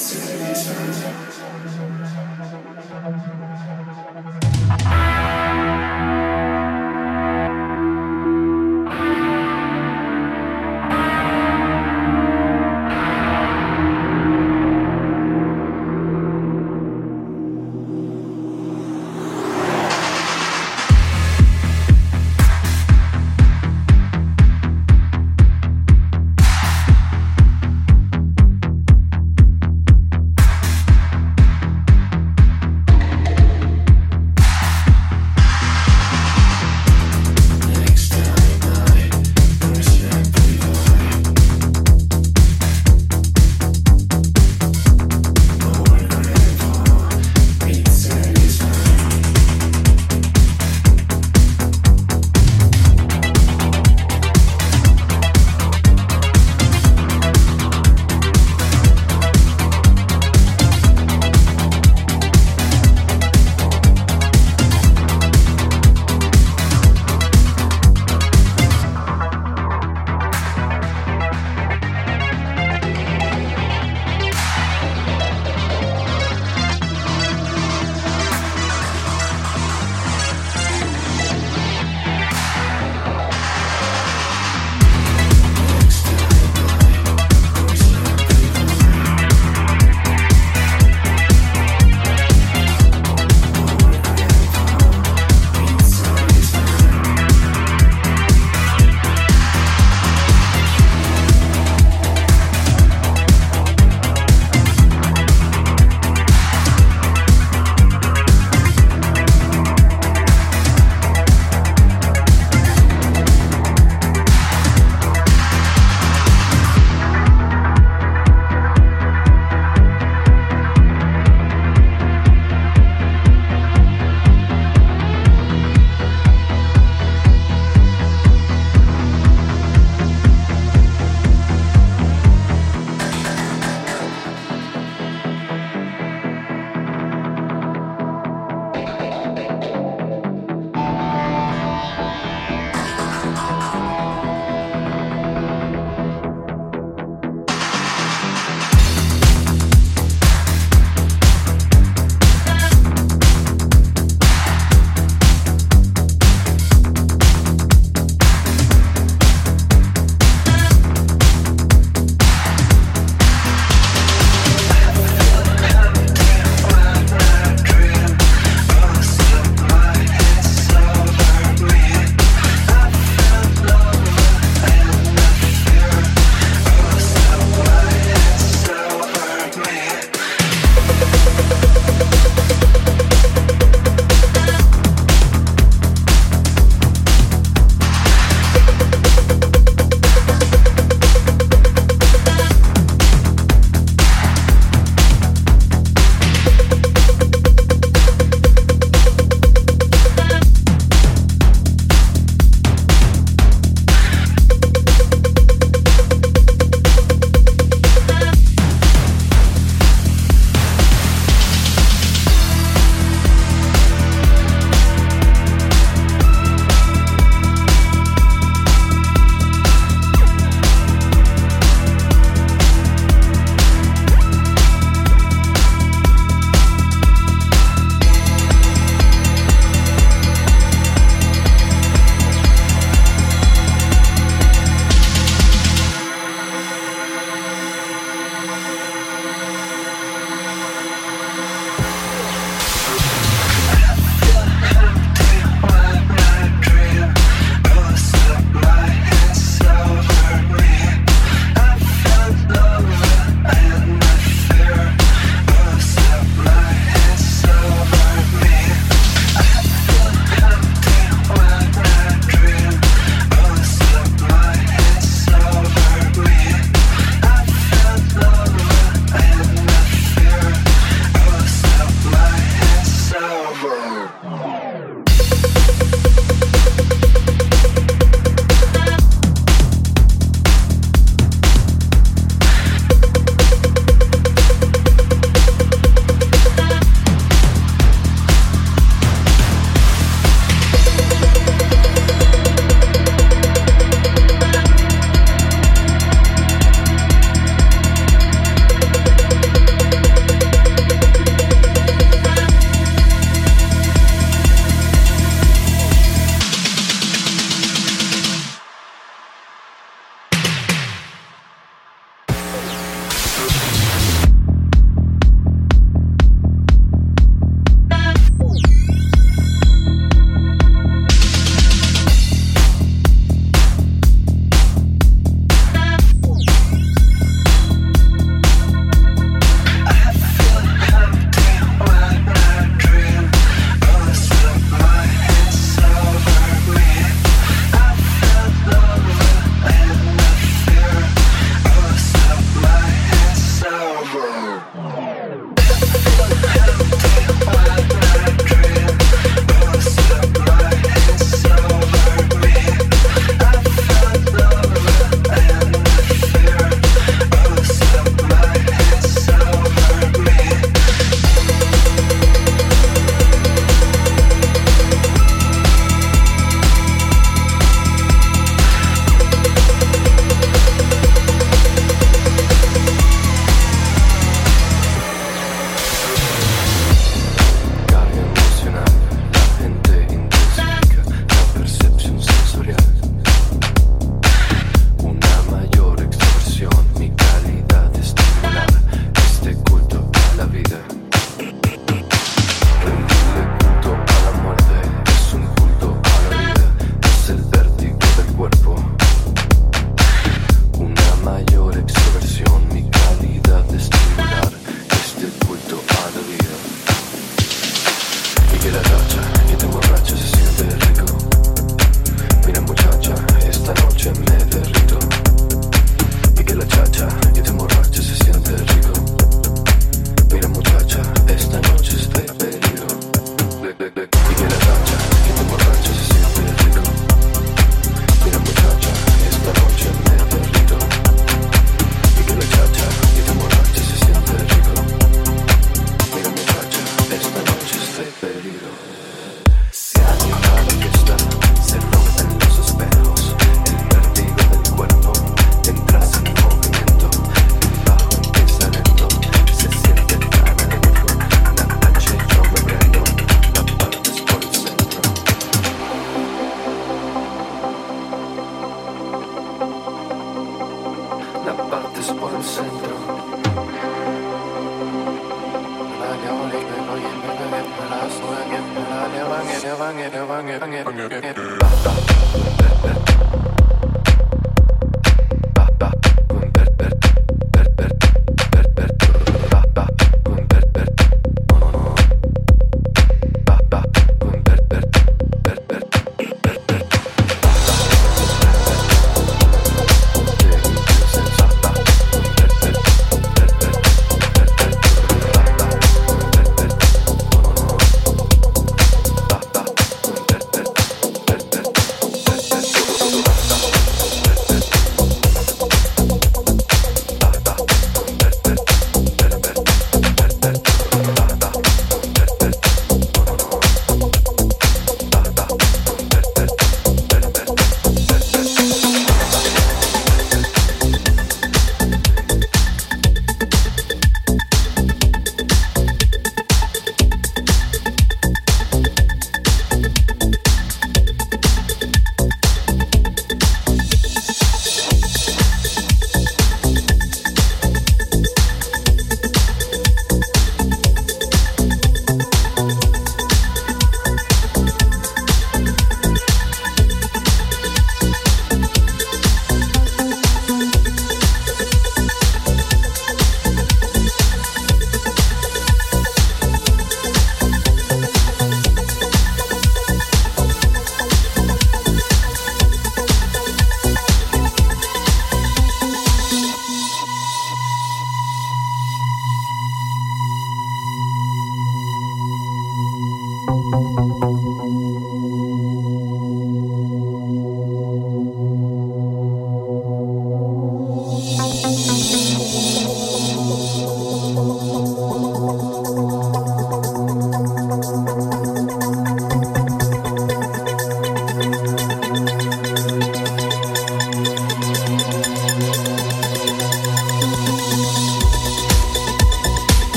Sweet.